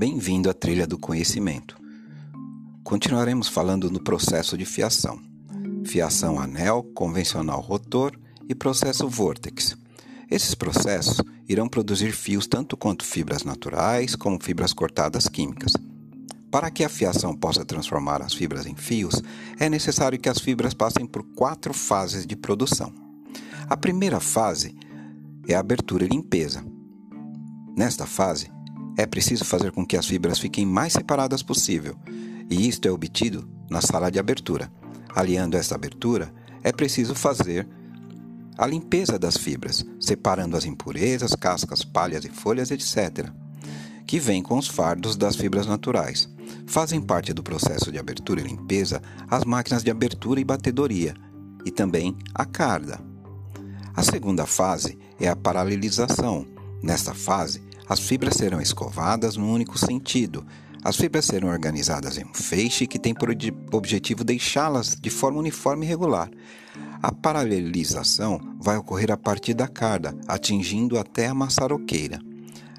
Bem-vindo à trilha do conhecimento. Continuaremos falando no processo de fiação. Fiação anel, convencional rotor e processo vortex. Esses processos irão produzir fios tanto quanto fibras naturais como fibras cortadas químicas. Para que a fiação possa transformar as fibras em fios, é necessário que as fibras passem por quatro fases de produção. A primeira fase é a abertura e limpeza. Nesta fase, é preciso fazer com que as fibras fiquem mais separadas possível, e isto é obtido na sala de abertura. Aliando esta abertura, é preciso fazer a limpeza das fibras, separando as impurezas, cascas, palhas e folhas, etc., que vêm com os fardos das fibras naturais. Fazem parte do processo de abertura e limpeza as máquinas de abertura e batedoria, e também a carda. A segunda fase é a paralelização. Nesta fase, as fibras serão escovadas num único sentido. As fibras serão organizadas em um feixe que tem por objetivo deixá-las de forma uniforme e regular. A paralelização vai ocorrer a partir da carda, atingindo até a maçaroqueira.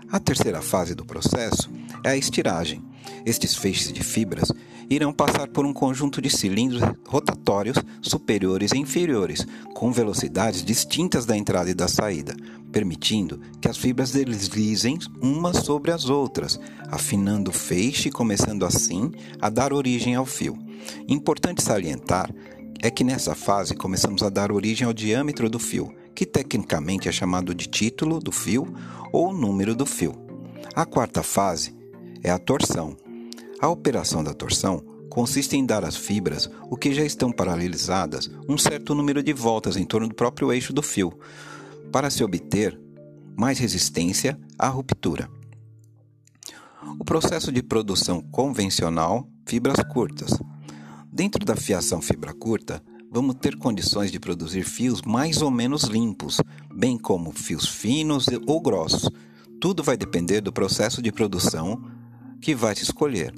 A terceira fase do processo é a estiragem. Estes feixes de fibras irão passar por um conjunto de cilindros rotatórios superiores e inferiores, com velocidades distintas da entrada e da saída, permitindo que as fibras deslizem umas sobre as outras, afinando o feixe e começando assim a dar origem ao fio. Importante salientar é que nessa fase começamos a dar origem ao diâmetro do fio, que tecnicamente é chamado de título do fio ou número do fio. A quarta fase é a torção. A operação da torção consiste em dar às fibras, o que já estão paralelizadas, um certo número de voltas em torno do próprio eixo do fio, para se obter mais resistência à ruptura. O processo de produção convencional, fibras curtas. Dentro da fiação fibra curta, vamos ter condições de produzir fios mais ou menos limpos, bem como fios finos ou grossos. Tudo vai depender do processo de produção que vai escolher.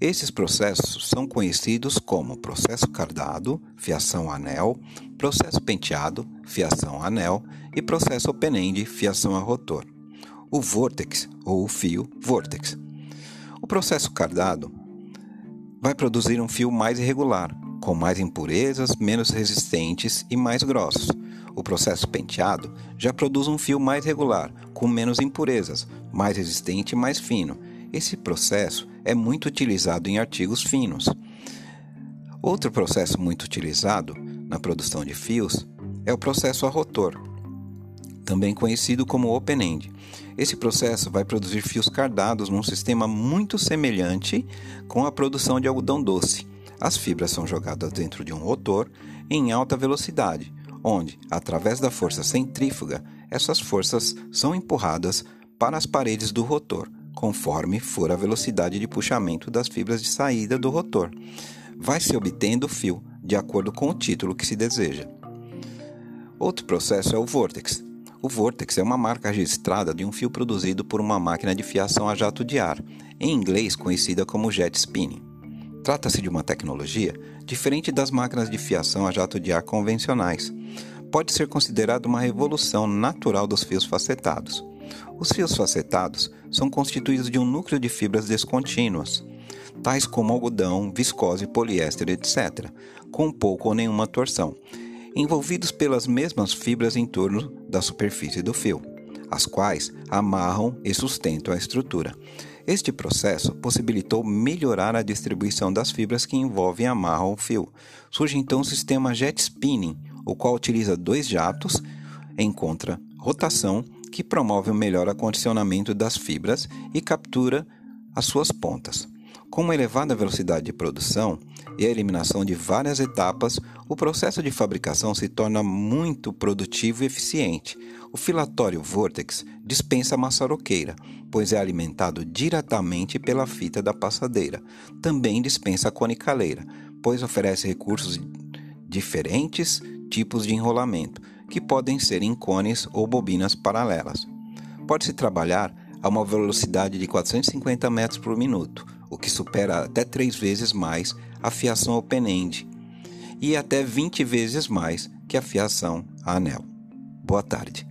Esses processos são conhecidos como processo cardado, fiação anel, processo penteado, fiação anel e processo open-end, fiação a rotor. O vortex ou o fio vortex. O processo cardado vai produzir um fio mais irregular, com mais impurezas, menos resistentes e mais grossos. O processo penteado já produz um fio mais regular, com menos impurezas, mais resistente e mais fino. Esse processo é muito utilizado em artigos finos. Outro processo muito utilizado na produção de fios é o processo a rotor, também conhecido como open-end. Esse processo vai produzir fios cardados num sistema muito semelhante com a produção de algodão doce. As fibras são jogadas dentro de um rotor em alta velocidade, onde, através da força centrífuga, essas forças são empurradas para as paredes do rotor, conforme for a velocidade de puxamento das fibras de saída do rotor. Vai se obtendo o fio, de acordo com o título que se deseja. Outro processo é o Vortex. O Vortex é uma marca registrada de um fio produzido por uma máquina de fiação a jato de ar, em inglês conhecida como jet spinning. Trata-se de uma tecnologia diferente das máquinas de fiação a jato de ar convencionais. Pode ser considerada uma revolução natural dos fios facetados. Os fios facetados são constituídos de um núcleo de fibras descontínuas, tais como algodão, viscose, poliéster, etc., com pouco ou nenhuma torção, envolvidos pelas mesmas fibras em torno da superfície do fio, as quais amarram e sustentam a estrutura. Este processo possibilitou melhorar a distribuição das fibras que envolvem e amarram o fio. Surge então o sistema jet spinning, o qual utiliza dois jatos em contra rotação que promove o melhor acondicionamento das fibras e captura as suas pontas. Com uma elevada velocidade de produção e a eliminação de várias etapas, o processo de fabricação se torna muito produtivo e eficiente. O filatório Vortex dispensa a maçaroqueira, pois é alimentado diretamente pela fita da passadeira. Também dispensa a conicaleira, pois oferece recursos diferentes tipos de enrolamento que podem ser em cones ou bobinas paralelas. Pode-se trabalhar a uma velocidade de 450 metros por minuto, o que supera até três vezes mais a fiação open-end e até 20 vezes mais que a fiação a anel. Boa tarde.